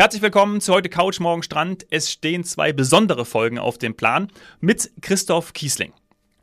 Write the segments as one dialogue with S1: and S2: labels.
S1: Herzlich willkommen zu heute Couch Morgen Strand. Es stehen zwei besondere Folgen auf dem Plan mit Christoph Kiesling.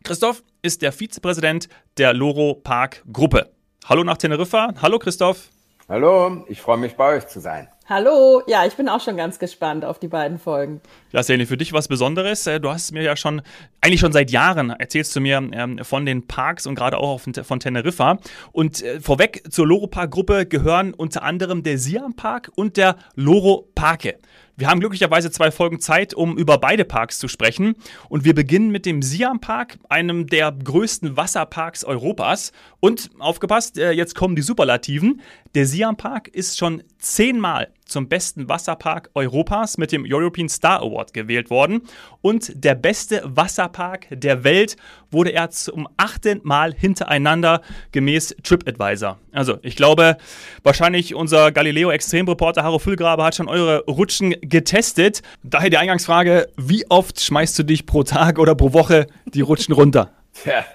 S1: Christoph ist der Vizepräsident der Loro Park Gruppe. Hallo nach Teneriffa. Hallo Christoph.
S2: Hallo, ich freue mich bei euch zu sein.
S3: Hallo, ja, ich bin auch schon ganz gespannt auf die beiden Folgen.
S1: Ja, Sani, für dich was Besonderes. Äh, du hast mir ja schon, eigentlich schon seit Jahren erzählst du mir ähm, von den Parks und gerade auch von Teneriffa. Und äh, vorweg zur Loro Park Gruppe gehören unter anderem der Siam Park und der Loro Parke. Wir haben glücklicherweise zwei Folgen Zeit, um über beide Parks zu sprechen. Und wir beginnen mit dem Siam Park, einem der größten Wasserparks Europas. Und aufgepasst, äh, jetzt kommen die Superlativen. Der Siam Park ist schon zehnmal zum besten Wasserpark Europas mit dem European Star Award gewählt worden. Und der beste Wasserpark der Welt wurde er zum achten Mal hintereinander gemäß TripAdvisor. Also ich glaube, wahrscheinlich unser Galileo Extremreporter Haro Füllgrabe hat schon eure Rutschen getestet. Daher die Eingangsfrage, wie oft schmeißt du dich pro Tag oder pro Woche die Rutschen runter?
S2: Tja,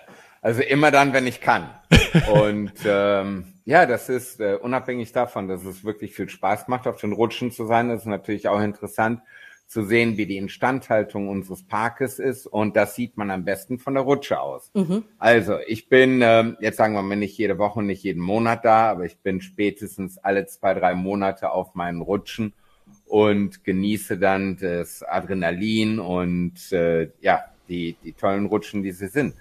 S2: also immer dann, wenn ich kann. Und ähm, ja, das ist äh, unabhängig davon, dass es wirklich viel Spaß macht, auf den Rutschen zu sein. Das ist natürlich auch interessant zu sehen, wie die Instandhaltung unseres Parkes ist. Und das sieht man am besten von der Rutsche aus. Mhm. Also ich bin, äh, jetzt sagen wir mal nicht jede Woche nicht jeden Monat da, aber ich bin spätestens alle zwei, drei Monate auf meinen Rutschen und genieße dann das Adrenalin und äh, ja, die, die tollen Rutschen, die sie sind.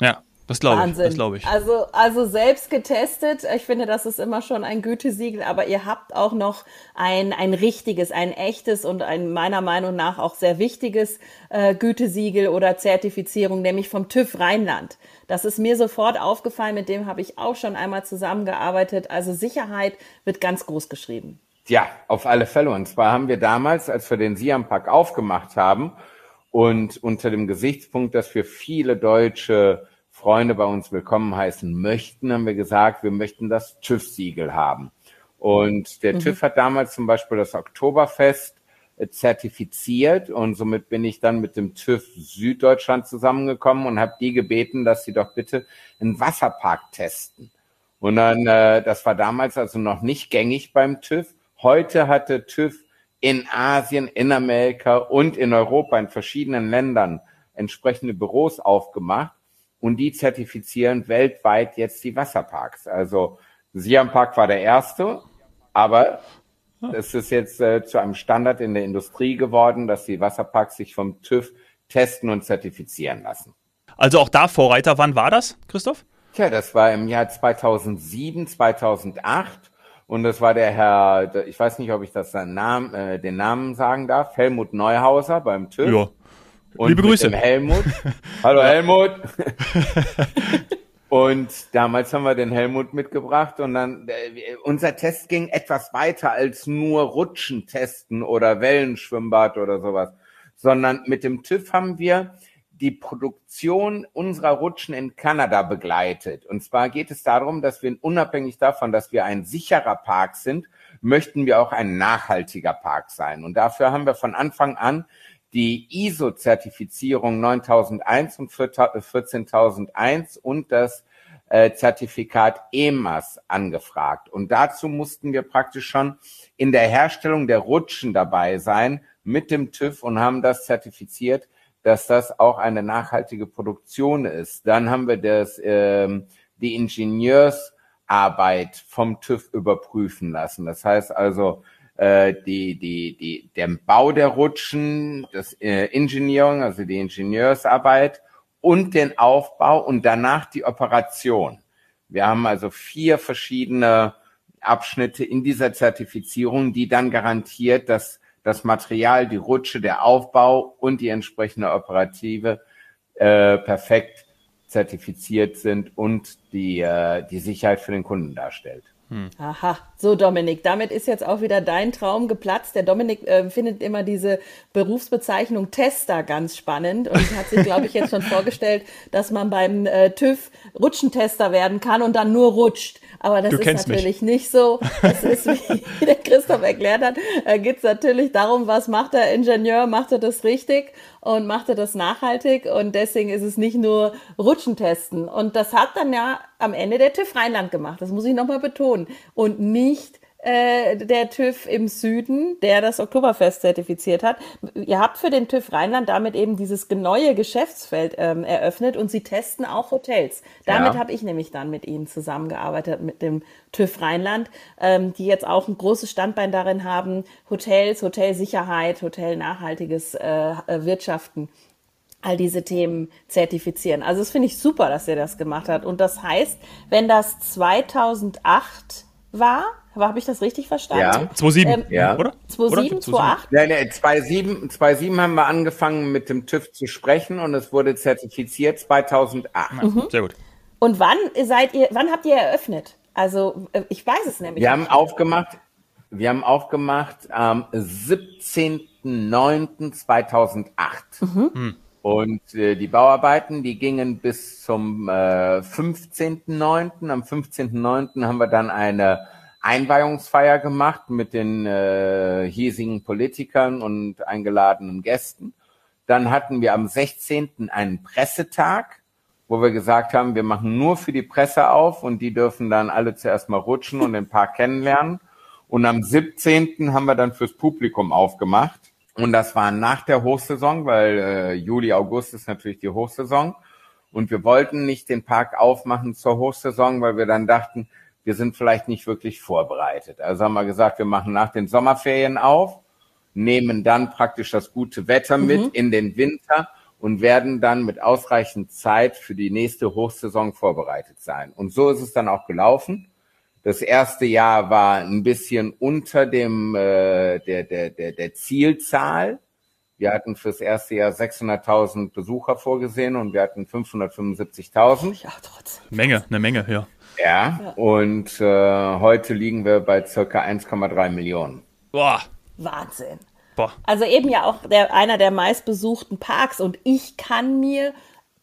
S1: Ja, das glaube ich. Das glaube ich.
S3: Also, also selbst getestet. Ich finde, das ist immer schon ein Gütesiegel, aber ihr habt auch noch ein, ein richtiges, ein echtes und ein meiner Meinung nach auch sehr wichtiges äh, Gütesiegel oder Zertifizierung, nämlich vom TÜV Rheinland. Das ist mir sofort aufgefallen, mit dem habe ich auch schon einmal zusammengearbeitet. Also Sicherheit wird ganz groß geschrieben.
S2: Ja, auf alle Fälle. Und zwar haben wir damals, als wir den Siam Park aufgemacht haben und unter dem Gesichtspunkt, dass wir viele deutsche Freunde bei uns willkommen heißen möchten, haben wir gesagt, wir möchten das TÜV-Siegel haben. Und der mhm. TÜV hat damals zum Beispiel das Oktoberfest äh, zertifiziert und somit bin ich dann mit dem TÜV Süddeutschland zusammengekommen und habe die gebeten, dass sie doch bitte einen Wasserpark testen. Und dann, äh, das war damals also noch nicht gängig beim TÜV. Heute hat der TÜV in Asien, in Amerika und in Europa, in verschiedenen Ländern entsprechende Büros aufgemacht und die zertifizieren weltweit jetzt die Wasserparks. Also Siam Park war der erste, aber es ist jetzt äh, zu einem Standard in der Industrie geworden, dass die Wasserparks sich vom TÜV testen und zertifizieren lassen.
S1: Also auch da Vorreiter, wann war das, Christoph?
S2: Tja, das war im Jahr 2007, 2008 und das war der Herr, ich weiß nicht, ob ich das den Namen, äh, den Namen sagen darf, Helmut Neuhauser beim TÜV. Ja. Und Liebe Grüße. Helmut. Hallo Helmut. und damals haben wir den Helmut mitgebracht und dann äh, unser Test ging etwas weiter als nur Rutschen testen oder Wellenschwimmbad oder sowas, sondern mit dem TÜV haben wir die Produktion unserer Rutschen in Kanada begleitet. Und zwar geht es darum, dass wir unabhängig davon, dass wir ein sicherer Park sind, möchten wir auch ein nachhaltiger Park sein. Und dafür haben wir von Anfang an die ISO-Zertifizierung 9001 und 14001 und das äh, Zertifikat EMAS angefragt. Und dazu mussten wir praktisch schon in der Herstellung der Rutschen dabei sein mit dem TÜV und haben das zertifiziert, dass das auch eine nachhaltige Produktion ist. Dann haben wir das, ähm, die Ingenieursarbeit vom TÜV überprüfen lassen. Das heißt also, äh, die, die, die, der Bau der Rutschen, das äh, Engineering, also die Ingenieursarbeit und den Aufbau und danach die Operation. Wir haben also vier verschiedene Abschnitte in dieser Zertifizierung, die dann garantiert, dass das Material, die Rutsche, der Aufbau und die entsprechende Operative äh, perfekt zertifiziert sind und die, äh, die Sicherheit für den Kunden darstellt.
S3: Hm. Aha, so Dominik, damit ist jetzt auch wieder dein Traum geplatzt. Der Dominik äh, findet immer diese Berufsbezeichnung Tester ganz spannend und hat sich, glaube ich, jetzt schon vorgestellt, dass man beim äh, TÜV Rutschentester werden kann und dann nur rutscht. Aber das du ist natürlich mich. nicht so. Das ist, wie der Christoph erklärt hat, äh, geht es natürlich darum, was macht der Ingenieur, macht er das richtig und macht er das nachhaltig und deswegen ist es nicht nur Rutschen testen. Und das hat dann ja am Ende der TÜV Rheinland gemacht, das muss ich nochmal betonen. Und nicht äh, der TÜV im Süden, der das Oktoberfest zertifiziert hat. Ihr habt für den TÜV Rheinland damit eben dieses neue Geschäftsfeld ähm, eröffnet und sie testen auch Hotels. Damit ja. habe ich nämlich dann mit ihnen zusammengearbeitet, mit dem TÜV Rheinland, ähm, die jetzt auch ein großes Standbein darin haben, Hotels, Hotelsicherheit, Hotel nachhaltiges äh, äh Wirtschaften all diese Themen zertifizieren. Also das finde ich super, dass er das gemacht hat. Und das heißt, wenn das 2008 war, habe ich das richtig verstanden?
S1: Ja. 2007, ähm,
S2: ja.
S1: oder?
S3: 2007, 2008?
S2: Nein, nein, 2007, 2007 haben wir angefangen mit dem TÜV zu sprechen und es wurde zertifiziert 2008.
S1: Mhm. Sehr gut.
S3: Und wann seid ihr, wann habt ihr eröffnet? Also äh, ich weiß es nämlich.
S2: Wir haben aufgemacht, wir haben aufgemacht am 17.09.2008. Mhm. Hm. Und äh, die Bauarbeiten, die gingen bis zum äh, 15.09. Am 15.09. haben wir dann eine Einweihungsfeier gemacht mit den äh, hiesigen Politikern und eingeladenen Gästen. Dann hatten wir am 16. einen Pressetag, wo wir gesagt haben, wir machen nur für die Presse auf und die dürfen dann alle zuerst mal rutschen und den Park kennenlernen. Und am 17. haben wir dann fürs Publikum aufgemacht. Und das war nach der Hochsaison, weil äh, Juli, August ist natürlich die Hochsaison. Und wir wollten nicht den Park aufmachen zur Hochsaison, weil wir dann dachten, wir sind vielleicht nicht wirklich vorbereitet. Also haben wir gesagt, wir machen nach den Sommerferien auf, nehmen dann praktisch das gute Wetter mit mhm. in den Winter und werden dann mit ausreichend Zeit für die nächste Hochsaison vorbereitet sein. Und so ist es dann auch gelaufen. Das erste Jahr war ein bisschen unter dem äh, der, der, der, der Zielzahl. Wir hatten fürs erste Jahr 600.000 Besucher vorgesehen und wir hatten 575.000.
S1: Ja, trotzdem. Menge, eine Menge, ja.
S2: Ja, ja. und äh, heute liegen wir bei circa 1,3 Millionen.
S3: Boah. Wahnsinn. Boah. Also eben ja auch der, einer der meistbesuchten Parks und ich kann mir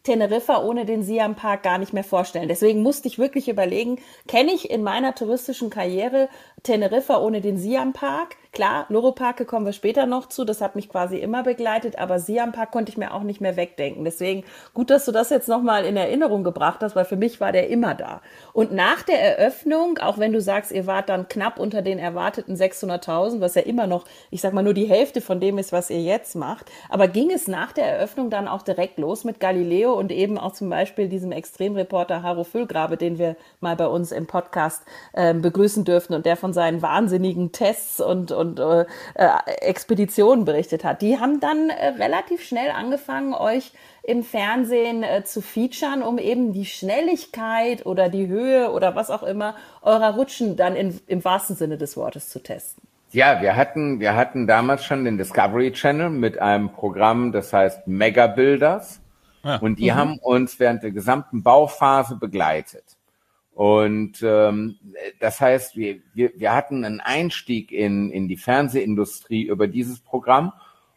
S3: Teneriffa ohne den Siam Park gar nicht mehr vorstellen. Deswegen musste ich wirklich überlegen, kenne ich in meiner touristischen Karriere Teneriffa ohne den Siam Park? Klar, Loro-Parke kommen wir später noch zu, das hat mich quasi immer begleitet, aber Siam Park konnte ich mir auch nicht mehr wegdenken. Deswegen gut, dass du das jetzt nochmal in Erinnerung gebracht hast, weil für mich war der immer da. Und nach der Eröffnung, auch wenn du sagst, ihr wart dann knapp unter den erwarteten 600.000, was ja immer noch, ich sag mal, nur die Hälfte von dem ist, was ihr jetzt macht, aber ging es nach der Eröffnung dann auch direkt los mit Galileo und eben auch zum Beispiel diesem Extremreporter Haro Füllgrabe, den wir mal bei uns im Podcast äh, begrüßen dürften und der von seinen wahnsinnigen Tests und und äh, äh, Expeditionen berichtet hat. Die haben dann äh, relativ schnell angefangen, euch im Fernsehen äh, zu featuren, um eben die Schnelligkeit oder die Höhe oder was auch immer eurer Rutschen dann in, im wahrsten Sinne des Wortes zu testen.
S2: Ja, wir hatten, wir hatten damals schon den Discovery Channel mit einem Programm, das heißt Mega Builders. Ja. Und die mhm. haben uns während der gesamten Bauphase begleitet. Und ähm, das heißt, wir, wir, wir hatten einen Einstieg in, in die Fernsehindustrie über dieses Programm.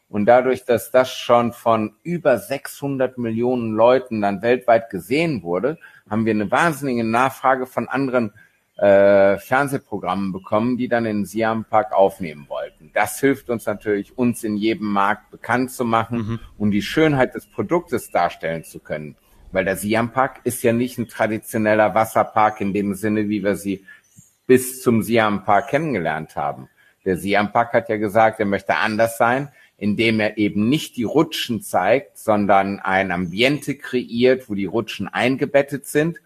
S2: Und dadurch, dass das schon von über 600 Millionen Leuten dann weltweit gesehen wurde, haben wir eine wahnsinnige Nachfrage von anderen äh, Fernsehprogrammen bekommen, die dann in Siam Park aufnehmen wollten. Das hilft uns natürlich, uns in jedem Markt bekannt zu machen mhm. und die Schönheit des Produktes darstellen zu können. Weil der Siam Park ist ja nicht ein traditioneller Wasserpark in dem Sinne, wie wir sie bis zum Siam Park kennengelernt haben. Der Siam Park hat ja gesagt, er möchte anders sein, indem er eben nicht die Rutschen zeigt, sondern ein Ambiente kreiert, wo die Rutschen eingebettet sind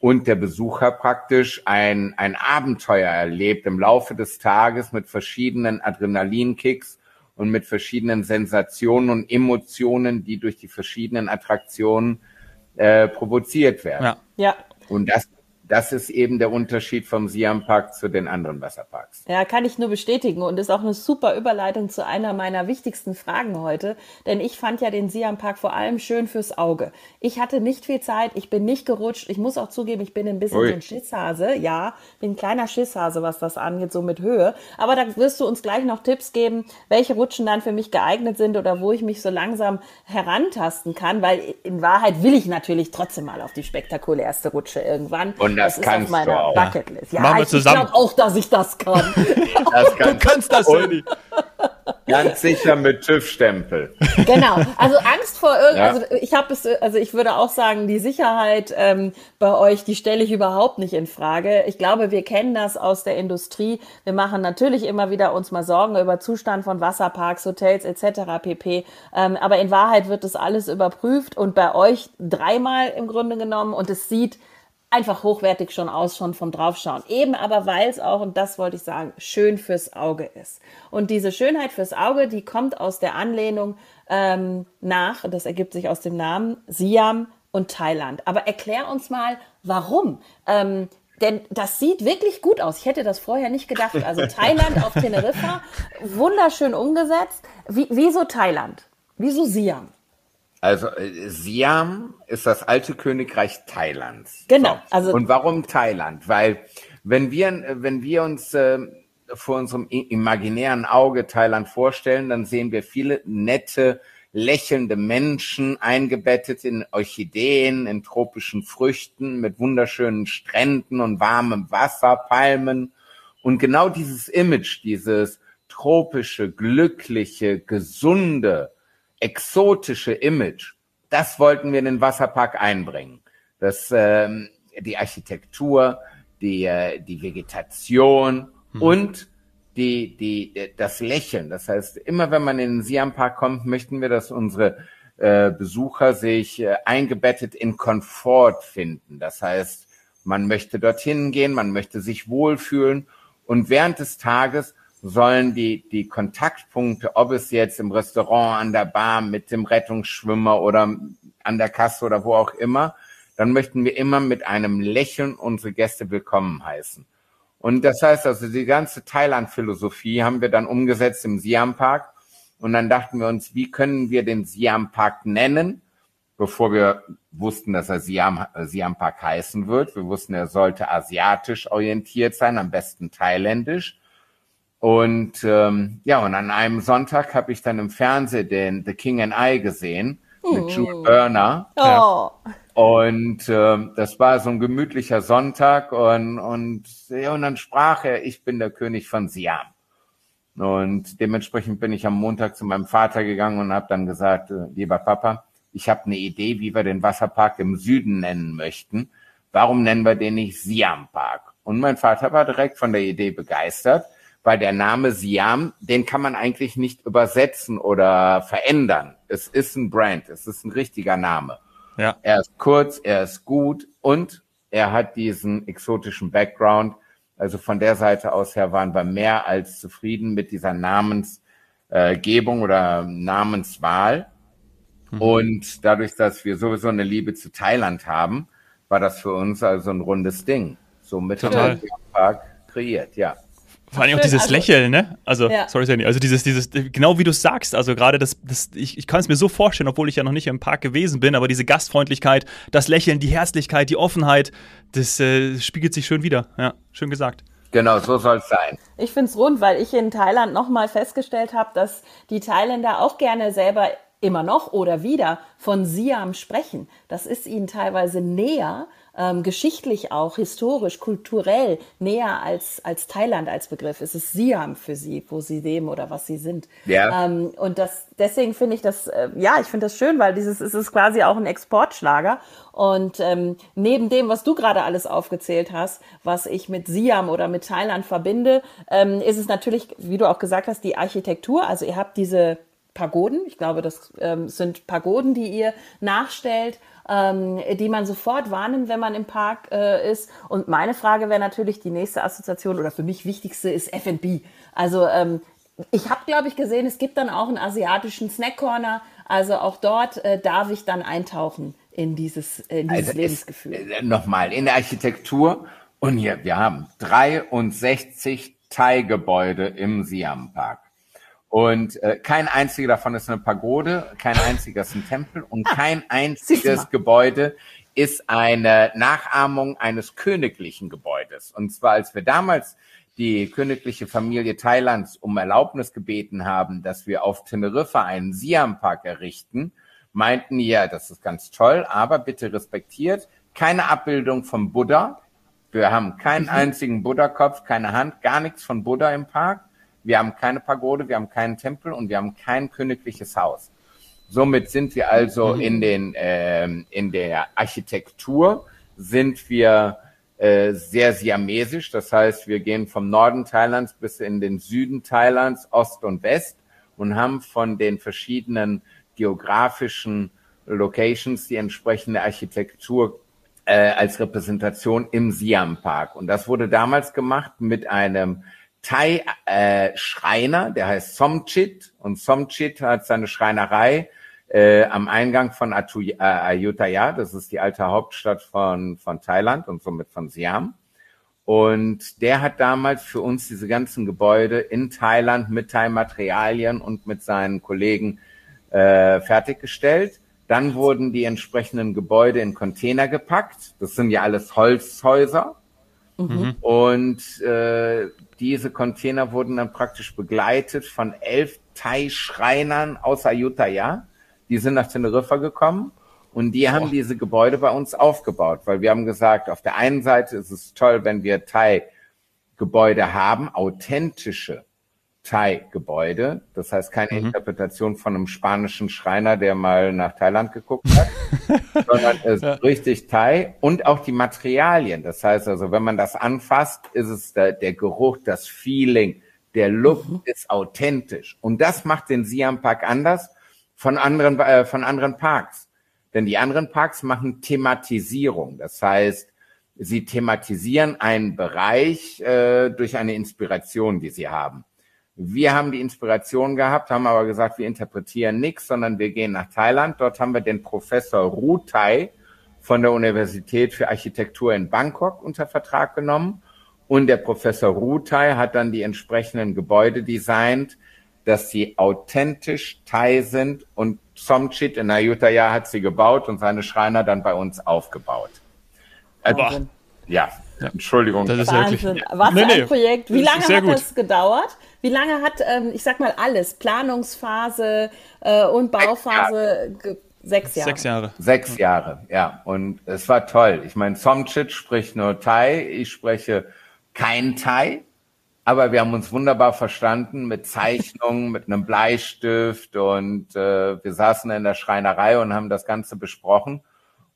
S2: und der Besucher praktisch ein, ein Abenteuer erlebt im Laufe des Tages mit verschiedenen Adrenalinkicks und mit verschiedenen Sensationen und Emotionen, die durch die verschiedenen Attraktionen äh, provoziert werden.
S3: Ja. ja.
S2: Und das das ist eben der Unterschied vom Siam Park zu den anderen Wasserparks.
S3: Ja, kann ich nur bestätigen und ist auch eine super Überleitung zu einer meiner wichtigsten Fragen heute, denn ich fand ja den Siam Park vor allem schön fürs Auge. Ich hatte nicht viel Zeit, ich bin nicht gerutscht, ich muss auch zugeben, ich bin ein bisschen Ui. so ein Schisshase, ja, bin ein kleiner Schisshase, was das angeht, so mit Höhe, aber da wirst du uns gleich noch Tipps geben, welche Rutschen dann für mich geeignet sind oder wo ich mich so langsam herantasten kann, weil in Wahrheit will ich natürlich trotzdem mal auf die spektakulärste Rutsche irgendwann.
S2: Und und das, das kannst
S3: ist auf meiner
S2: du auch.
S3: Bucketlist.
S1: Ja, Machen wir zusammen.
S3: ich glaube auch, dass ich das kann.
S1: das kannst du kannst das,
S2: und, Ganz sicher mit TÜV-Stempel.
S3: Genau. Also Angst vor irgend, ja. also ich habe es, also ich würde auch sagen, die Sicherheit ähm, bei euch, die stelle ich überhaupt nicht in Frage. Ich glaube, wir kennen das aus der Industrie. Wir machen natürlich immer wieder uns mal Sorgen über Zustand von Wasserparks, Hotels etc. pp. Ähm, aber in Wahrheit wird das alles überprüft und bei euch dreimal im Grunde genommen und es sieht einfach hochwertig schon aus, schon vom Draufschauen. Eben aber, weil es auch, und das wollte ich sagen, schön fürs Auge ist. Und diese Schönheit fürs Auge, die kommt aus der Anlehnung ähm, nach, das ergibt sich aus dem Namen, Siam und Thailand. Aber erklär uns mal, warum. Ähm, denn das sieht wirklich gut aus. Ich hätte das vorher nicht gedacht. Also Thailand auf Teneriffa, wunderschön umgesetzt. Wie, wieso Thailand? Wieso Siam?
S2: Also äh, Siam ist das alte Königreich Thailands.
S3: Genau.
S2: So. Also und warum Thailand? Weil wenn wir wenn wir uns äh, vor unserem imaginären Auge Thailand vorstellen, dann sehen wir viele nette lächelnde Menschen eingebettet in Orchideen, in tropischen Früchten mit wunderschönen Stränden und warmem Wasser, Palmen. Und genau dieses Image, dieses tropische, glückliche, gesunde, exotische Image, das wollten wir in den Wasserpark einbringen. Das, ähm, die Architektur, die, äh, die Vegetation hm. und die, die, das Lächeln. Das heißt, immer wenn man in den Siam Park kommt, möchten wir, dass unsere äh, Besucher sich äh, eingebettet in Komfort finden. Das heißt, man möchte dorthin gehen, man möchte sich wohlfühlen und während des Tages sollen die, die Kontaktpunkte, ob es jetzt im Restaurant, an der Bar, mit dem Rettungsschwimmer oder an der Kasse oder wo auch immer, dann möchten wir immer mit einem Lächeln unsere Gäste willkommen heißen. Und das heißt also, die ganze Thailand-Philosophie haben wir dann umgesetzt im Siam Park. Und dann dachten wir uns, wie können wir den Siam Park nennen, bevor wir wussten, dass er Siam, Siam Park heißen wird. Wir wussten, er sollte asiatisch orientiert sein, am besten thailändisch. Und ähm, ja, und an einem Sonntag habe ich dann im Fernsehen den The King and I gesehen mit Jude Burner. Oh. Und äh, das war so ein gemütlicher Sonntag und, und, ja, und dann sprach er, ich bin der König von Siam. Und dementsprechend bin ich am Montag zu meinem Vater gegangen und habe dann gesagt, äh, lieber Papa, ich habe eine Idee, wie wir den Wasserpark im Süden nennen möchten. Warum nennen wir den nicht Siam Park? Und mein Vater war direkt von der Idee begeistert weil der Name Siam, den kann man eigentlich nicht übersetzen oder verändern. Es ist ein Brand, es ist ein richtiger Name. Ja. Er ist kurz, er ist gut und er hat diesen exotischen Background. Also von der Seite aus her waren wir mehr als zufrieden mit dieser Namensgebung oder Namenswahl. Mhm. Und dadurch, dass wir sowieso eine Liebe zu Thailand haben, war das für uns also ein rundes Ding. Haben wir den Park kreiert, ja.
S1: Vor allem auch dieses also, Lächeln, ne? Also, ja. sorry, Sandy, also dieses, dieses, genau wie du es sagst, also gerade das, das ich, ich kann es mir so vorstellen, obwohl ich ja noch nicht im Park gewesen bin, aber diese Gastfreundlichkeit, das Lächeln, die Herzlichkeit, die Offenheit, das äh, spiegelt sich schön wieder. Ja, schön gesagt.
S2: Genau, so soll es sein.
S3: Ich finde es rund, weil ich in Thailand nochmal festgestellt habe, dass die Thailänder auch gerne selber immer noch oder wieder von Siam sprechen. Das ist ihnen teilweise näher ähm, geschichtlich auch, historisch, kulturell näher als, als Thailand als Begriff. Es ist Siam für sie, wo sie leben oder was sie sind. Ja. Ähm, und das, deswegen finde ich das, äh, ja, ich finde das schön, weil dieses es ist quasi auch ein Exportschlager. Und ähm, neben dem, was du gerade alles aufgezählt hast, was ich mit Siam oder mit Thailand verbinde, ähm, ist es natürlich, wie du auch gesagt hast, die Architektur. Also ihr habt diese Pagoden. Ich glaube, das ähm, sind Pagoden, die ihr nachstellt ähm, die man sofort wahrnimmt, wenn man im Park äh, ist. Und meine Frage wäre natürlich, die nächste Assoziation oder für mich wichtigste ist F&B. Also ähm, ich habe, glaube ich, gesehen, es gibt dann auch einen asiatischen Snack-Corner. Also auch dort äh, darf ich dann eintauchen in dieses, äh, in dieses also Lebensgefühl.
S2: Äh, Nochmal, in der Architektur. Und hier, wir haben 63 Thai-Gebäude im Siam Park. Und äh, kein einziger davon ist eine Pagode, kein einziger ist ein Tempel und ah, kein einziges Gebäude ist eine Nachahmung eines königlichen Gebäudes. Und zwar, als wir damals die königliche Familie Thailands um Erlaubnis gebeten haben, dass wir auf Teneriffa einen Siam-Park errichten, meinten ja, das ist ganz toll, aber bitte respektiert keine Abbildung vom Buddha. Wir haben keinen mhm. einzigen Buddha-Kopf, keine Hand, gar nichts von Buddha im Park wir haben keine Pagode, wir haben keinen Tempel und wir haben kein königliches Haus. Somit sind wir also mhm. in den äh, in der Architektur sind wir äh, sehr siamesisch. Das heißt, wir gehen vom Norden Thailands bis in den Süden Thailands, Ost und West und haben von den verschiedenen geografischen Locations die entsprechende Architektur äh, als Repräsentation im Siam Park. Und das wurde damals gemacht mit einem Thai-Schreiner, äh, der heißt Somchit. Und Somchit hat seine Schreinerei äh, am Eingang von Atu äh, Ayutthaya, das ist die alte Hauptstadt von, von Thailand und somit von Siam. Und der hat damals für uns diese ganzen Gebäude in Thailand mit Thai-Materialien und mit seinen Kollegen äh, fertiggestellt. Dann wurden die entsprechenden Gebäude in Container gepackt. Das sind ja alles Holzhäuser. Mhm. Und äh, diese Container wurden dann praktisch begleitet von elf Thai-Schreinern aus Ayutthaya. Die sind nach Teneriffa gekommen und die haben diese Gebäude bei uns aufgebaut, weil wir haben gesagt, auf der einen Seite ist es toll, wenn wir Thai-Gebäude haben, authentische Thai-Gebäude. Das heißt keine mhm. Interpretation von einem spanischen Schreiner, der mal nach Thailand geguckt hat, sondern es ja. richtig Thai und auch die Materialien. Das heißt also, wenn man das anfasst, ist es der, der Geruch, das Feeling, der Look mhm. ist authentisch. Und das macht den Siam Park anders von anderen, äh, von anderen Parks. Denn die anderen Parks machen Thematisierung. Das heißt, sie thematisieren einen Bereich äh, durch eine Inspiration, die sie haben. Wir haben die Inspiration gehabt, haben aber gesagt, wir interpretieren nichts, sondern wir gehen nach Thailand. Dort haben wir den Professor Rutai von der Universität für Architektur in Bangkok unter Vertrag genommen. Und der Professor Rutai hat dann die entsprechenden Gebäude designt, dass sie authentisch Thai sind und Somchit in Ayutthaya hat sie gebaut und seine Schreiner dann bei uns aufgebaut. Also, ja, Entschuldigung.
S3: Das ist Wahnsinn. Wirklich, Was nee, nee, ein Projekt. Wie lange hat gut. das gedauert? Wie lange hat, ähm, ich sag mal, alles, Planungsphase äh, und Bauphase, sechs Jahre.
S1: Sechs Jahre.
S2: Sechs Jahre, ja. Und es war toll. Ich meine, Somchit spricht nur Thai, ich spreche kein Thai, aber wir haben uns wunderbar verstanden mit Zeichnungen, mit einem Bleistift und äh, wir saßen in der Schreinerei und haben das Ganze besprochen.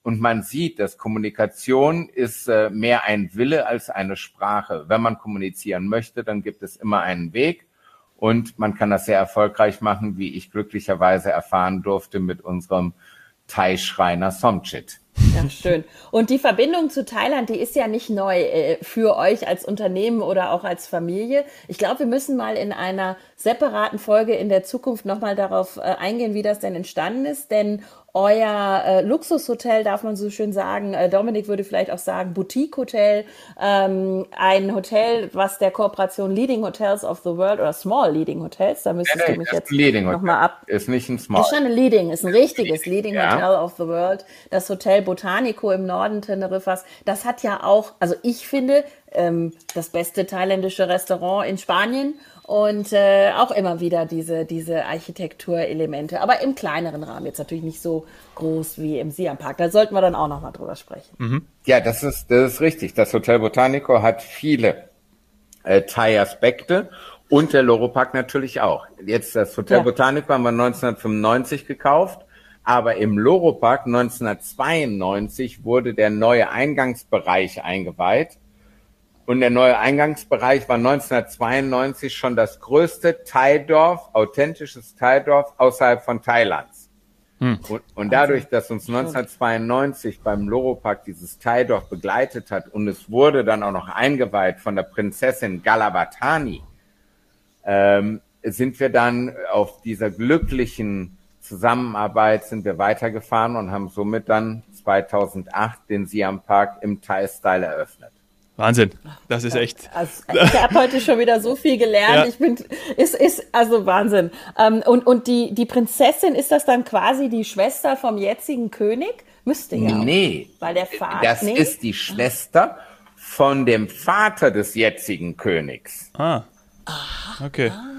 S2: Und man sieht, dass Kommunikation ist äh, mehr ein Wille als eine Sprache. Wenn man kommunizieren möchte, dann gibt es immer einen Weg. Und man kann das sehr erfolgreich machen, wie ich glücklicherweise erfahren durfte mit unserem Thai-Schreiner Somchit.
S3: Ja, schön. Und die Verbindung zu Thailand, die ist ja nicht neu äh, für euch als Unternehmen oder auch als Familie. Ich glaube, wir müssen mal in einer separaten Folge in der Zukunft nochmal darauf äh, eingehen, wie das denn entstanden ist. Denn euer äh, Luxushotel, darf man so schön sagen, äh, Dominik würde vielleicht auch sagen Boutique-Hotel, ähm, ein Hotel, was der Kooperation Leading Hotels of the World oder Small Leading Hotels, da müsstest nee, du mich jetzt nochmal ab...
S2: Ist nicht ein Small.
S3: Ist schon ein Leading, ist ein richtiges Leading ja. Hotel of the World. Das Hotel Botanico im Norden Teneriffas, das hat ja auch, also ich finde, ähm, das beste thailändische Restaurant in Spanien und äh, auch immer wieder diese, diese Architekturelemente, aber im kleineren Rahmen, jetzt natürlich nicht so groß wie im Siam Park. Da sollten wir dann auch nochmal drüber sprechen.
S2: Mhm. Ja, das ist, das ist richtig. Das Hotel Botanico hat viele äh, Thai-Aspekte und der Loro Park natürlich auch. Jetzt das Hotel ja. Botanico haben wir 1995 gekauft, aber im Loro Park 1992 wurde der neue Eingangsbereich eingeweiht und der neue Eingangsbereich war 1992 schon das größte Thai-Dorf, authentisches Thai-Dorf außerhalb von Thailands. Hm. Und, und, dadurch, dass uns 1992 beim Loro-Park dieses Thai-Dorf begleitet hat und es wurde dann auch noch eingeweiht von der Prinzessin Galabatani, ähm, sind wir dann auf dieser glücklichen Zusammenarbeit sind wir weitergefahren und haben somit dann 2008 den Siam Park im Thai-Style eröffnet.
S1: Wahnsinn, das ist echt.
S3: Also, ich habe heute schon wieder so viel gelernt. Ja. Ich bin, ist, ist also Wahnsinn. Ähm, und und die, die Prinzessin ist das dann quasi die Schwester vom jetzigen König? Müsste ja.
S2: Nee. Weil der Vater. Das nee? ist die Schwester von dem Vater des jetzigen Königs.
S1: Ah. Okay.
S3: Ah.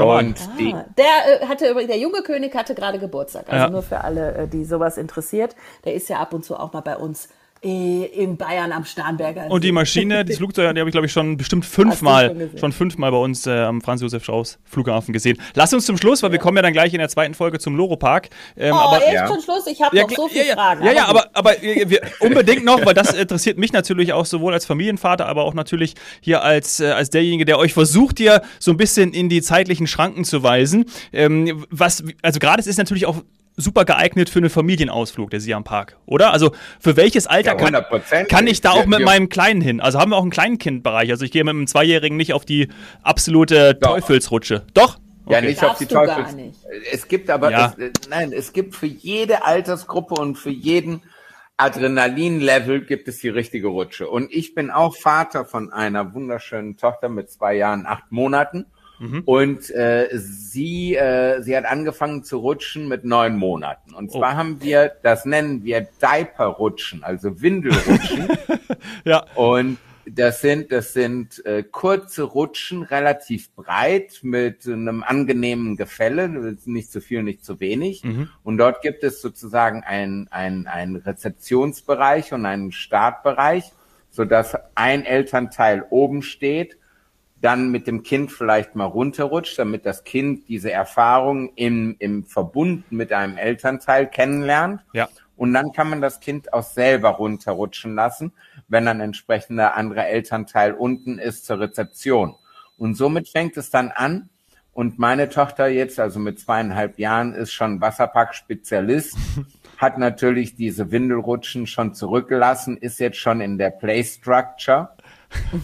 S3: Schon und ah, die, der äh, hatte der junge König hatte gerade Geburtstag. Also ja. nur für alle, äh, die sowas interessiert. Der ist ja ab und zu auch mal bei uns in Bayern am Starnberger.
S1: Und die Maschine, das Flugzeug, die habe ich glaube ich schon bestimmt fünfmal, schon, schon, fünfmal bei uns äh, am Franz-Josef-Strauß Flughafen gesehen. Lass uns zum Schluss, weil ja. wir kommen ja dann gleich in der zweiten Folge zum Loro-Park.
S3: Ähm, oh, aber, echt ja. schon Schluss? Ich habe ja, noch so viele
S1: ja,
S3: Fragen.
S1: Ja, ja, aber, aber äh, wir, unbedingt noch, weil das interessiert mich natürlich auch sowohl als Familienvater, aber auch natürlich hier als, äh, als derjenige, der euch versucht, hier so ein bisschen in die zeitlichen Schranken zu weisen. Ähm, was, also gerade es ist natürlich auch super geeignet für einen Familienausflug, der Siam Park, oder? Also für welches Alter ja, kann, kann ich da auch mit meinem Kleinen hin? Also haben wir auch einen Kleinkindbereich. Also ich gehe mit einem Zweijährigen nicht auf die absolute Doch. Teufelsrutsche. Doch?
S2: Okay. Ja, nicht Darfst auf die Teufels. Es gibt aber, ja. es, nein, es gibt für jede Altersgruppe und für jeden Adrenalin-Level gibt es die richtige Rutsche. Und ich bin auch Vater von einer wunderschönen Tochter mit zwei Jahren, acht Monaten. Mhm. Und äh, sie, äh, sie hat angefangen zu rutschen mit neun Monaten. Und zwar oh. haben wir, das nennen wir Diaper-Rutschen, also Windelrutschen. ja. Und das sind, das sind äh, kurze Rutschen, relativ breit, mit einem angenehmen Gefälle, nicht zu viel, nicht zu wenig. Mhm. Und dort gibt es sozusagen einen ein Rezeptionsbereich und einen Startbereich, so dass ein Elternteil oben steht dann mit dem Kind vielleicht mal runterrutscht, damit das Kind diese Erfahrung im, im Verbund mit einem Elternteil kennenlernt. Ja. Und dann kann man das Kind auch selber runterrutschen lassen, wenn ein entsprechender anderer Elternteil unten ist zur Rezeption. Und somit fängt es dann an. Und meine Tochter jetzt, also mit zweieinhalb Jahren, ist schon Wasserpark-Spezialist, hat natürlich diese Windelrutschen schon zurückgelassen, ist jetzt schon in der Play Structure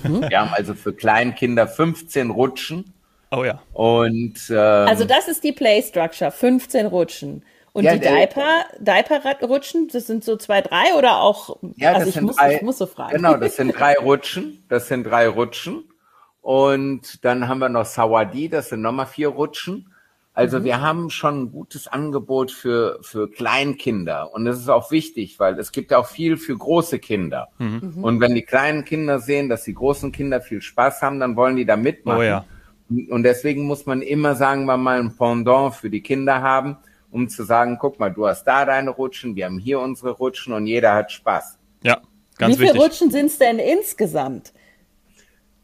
S2: Mhm. Wir haben also für Kleinkinder 15 Rutschen.
S1: Oh ja.
S2: Und
S3: ähm, also das ist die Play Structure, 15 Rutschen. Und ja, die Diaper, Diaper-Rutschen, das sind so zwei, drei oder auch?
S2: Ja, also das ich, sind muss, drei, ich muss so fragen. Genau, das sind drei Rutschen. Das sind drei Rutschen. Und dann haben wir noch Sawadi, das sind nochmal vier Rutschen. Also mhm. wir haben schon ein gutes Angebot für, für Kleinkinder. Und das ist auch wichtig, weil es gibt auch viel für große Kinder. Mhm. mhm. Und wenn die kleinen Kinder sehen, dass die großen Kinder viel Spaß haben, dann wollen die da mitmachen. Oh ja. Und deswegen muss man immer, sagen wir mal, ein Pendant für die Kinder haben, um zu sagen, guck mal, du hast da deine Rutschen, wir haben hier unsere Rutschen und jeder hat Spaß.
S1: Ja, ganz
S3: Wie viele Rutschen sind es denn insgesamt?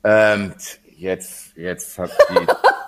S2: Ähm, jetzt, jetzt hat die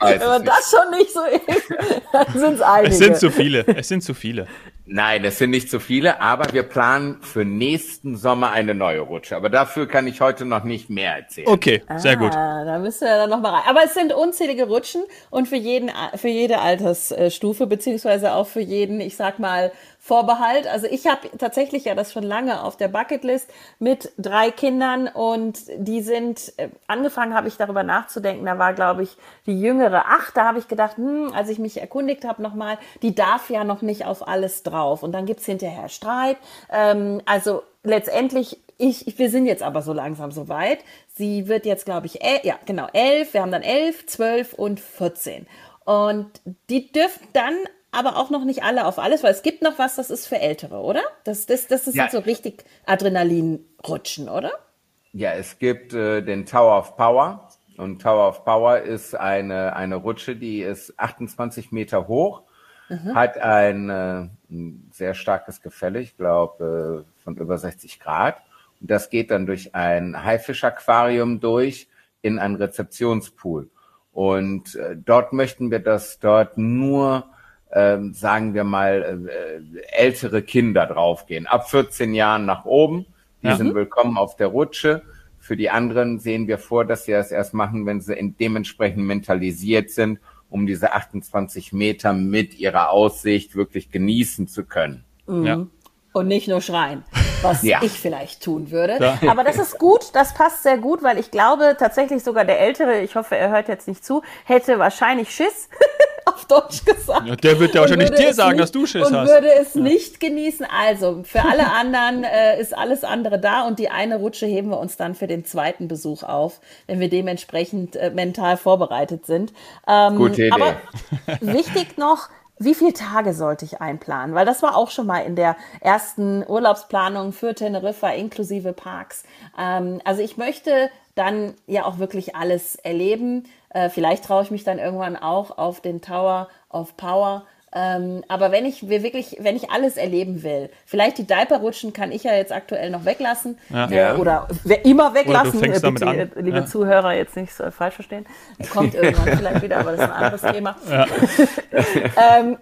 S3: Wenn man das schon nicht so ist, dann sind es einige.
S1: Es sind zu viele. Es sind zu viele.
S2: Nein, es sind nicht zu viele, aber wir planen für nächsten Sommer eine neue Rutsche. Aber dafür kann ich heute noch nicht mehr erzählen.
S1: Okay, sehr gut.
S3: Ah, da müssen wir dann nochmal rein. Aber es sind unzählige Rutschen und für jeden, für jede Altersstufe, beziehungsweise auch für jeden, ich sag mal, Vorbehalt. Also ich habe tatsächlich ja das schon lange auf der Bucketlist mit drei Kindern und die sind, äh, angefangen habe ich darüber nachzudenken, da war glaube ich die jüngere acht, da habe ich gedacht, hm, als ich mich erkundigt habe nochmal, die darf ja noch nicht auf alles drauf und dann gibt's hinterher Streit. Ähm, also letztendlich ich, wir sind jetzt aber so langsam so weit. Sie wird jetzt, glaube ich, el ja, genau, elf. Wir haben dann elf, zwölf und vierzehn. Und die dürfen dann aber auch noch nicht alle auf alles, weil es gibt noch was, das ist für Ältere, oder? Das, das, das ist ja. so richtig Adrenalinrutschen, oder?
S2: Ja, es gibt äh, den Tower of Power. Und Tower of Power ist eine, eine Rutsche, die ist 28 Meter hoch, mhm. hat ein, äh, ein, sehr starkes Gefälle, ich glaube äh, von über 60 Grad. Und das geht dann durch ein Haifisch-Aquarium durch in einen Rezeptionspool. Und äh, dort möchten wir, dass dort nur ähm, sagen wir mal, äh, ältere Kinder draufgehen. Ab 14 Jahren nach oben. Die ja. sind willkommen auf der Rutsche. Für die anderen sehen wir vor, dass sie das erst machen, wenn sie dementsprechend mentalisiert sind, um diese 28 Meter mit ihrer Aussicht wirklich genießen zu können.
S3: Mhm. Ja. Und nicht nur schreien, was ja. ich vielleicht tun würde. Ja. Aber das ist gut, das passt sehr gut, weil ich glaube tatsächlich sogar der Ältere, ich hoffe, er hört jetzt nicht zu, hätte wahrscheinlich Schiss, auf Deutsch gesagt.
S1: Ja, der wird ja wahrscheinlich dir sagen, nicht, dass du Schiss
S3: und
S1: hast.
S3: Und würde es ja. nicht genießen. Also, für alle anderen äh, ist alles andere da und die eine Rutsche heben wir uns dann für den zweiten Besuch auf, wenn wir dementsprechend äh, mental vorbereitet sind.
S2: Ähm, Gute Idee.
S3: Aber wichtig noch, wie viele Tage sollte ich einplanen? Weil das war auch schon mal in der ersten Urlaubsplanung für Teneriffa inklusive Parks. Ähm, also ich möchte dann ja auch wirklich alles erleben. Äh, vielleicht traue ich mich dann irgendwann auch auf den Tower of Power Ähm, aber wenn ich wir wirklich, wenn ich alles erleben will, vielleicht die Diaper-Rutschen kann ich ja jetzt aktuell noch weglassen
S1: Ja.
S3: äh,
S2: Ja.
S3: oder wer immer weglassen.
S1: damit
S3: bitte,
S1: an.
S3: äh, liebe
S1: Ja.
S3: Zuhörer, jetzt nicht so falsch verstehen. Kommt irgendwann vielleicht wieder, aber das ist ein anderes Thema. ähm,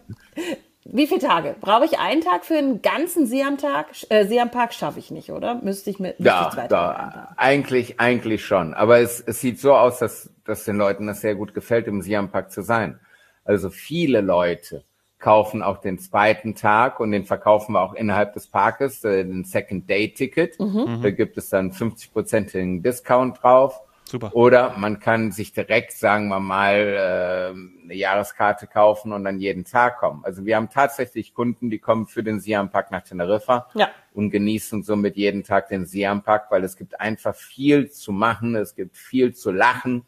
S3: wie viele Tage? Brauche ich einen Tag für einen ganzen Siam-Tag? Äh, Siam-Park schaffe ich nicht, oder? Müsste ich mit müsste ich
S2: Ja,
S3: zwei
S2: da, eigentlich, eigentlich schon. Aber es, es sieht so aus, dass, dass den Leuten das sehr gut gefällt, im Siam Park zu sein. Also viele Leute kaufen auch den zweiten Tag und den verkaufen wir auch innerhalb des Parkes, äh, den Second Day Ticket. Da gibt es dann 50-prozentigen Discount drauf.
S1: Super.
S2: Oder man kann sich direkt, sagen wir mal, äh, eine Jahreskarte kaufen und dann jeden Tag kommen. Also wir haben tatsächlich Kunden, die kommen für den Siam Park nach Teneriffa
S3: Ja.
S2: und genießen somit jeden Tag den Siam Park, weil es gibt einfach viel zu machen, es gibt viel zu lachen,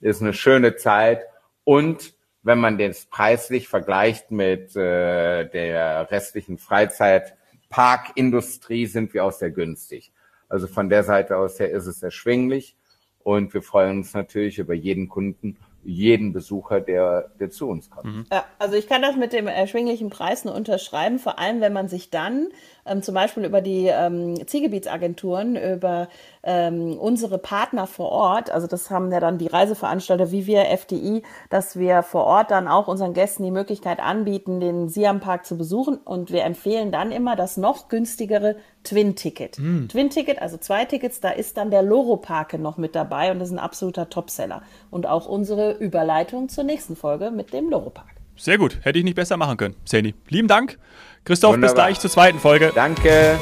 S2: ist eine schöne Zeit und wenn man das preislich vergleicht mit äh, der restlichen Freizeitparkindustrie, sind wir auch sehr günstig. Also von der Seite aus her ist es erschwinglich und wir freuen uns natürlich über jeden Kunden, jeden Besucher, der, der zu uns kommt.
S3: Ja, also ich kann das mit dem erschwinglichen Preis nur unterschreiben, vor allem wenn man sich dann ähm, zum Beispiel über die ähm, Zielgebietsagenturen, über ähm, unsere Partner vor Ort, also das haben ja dann die Reiseveranstalter wie wir, FDI, dass wir vor Ort dann auch unseren Gästen die Möglichkeit anbieten, den Siam Park zu besuchen und wir empfehlen dann immer das noch günstigere Twin-Ticket. Twin-Ticket, also zwei Tickets, da ist dann der Loro Parke noch mit dabei und das ist ein absoluter Topseller. Und auch unsere Überleitung zur nächsten Folge mit dem Loro Park.
S1: Sehr gut. Hätte ich nicht besser machen können. Seni, lieben Dank. Christoph, bis
S2: Wunderbar.
S1: gleich zur zweiten Folge.
S2: Danke.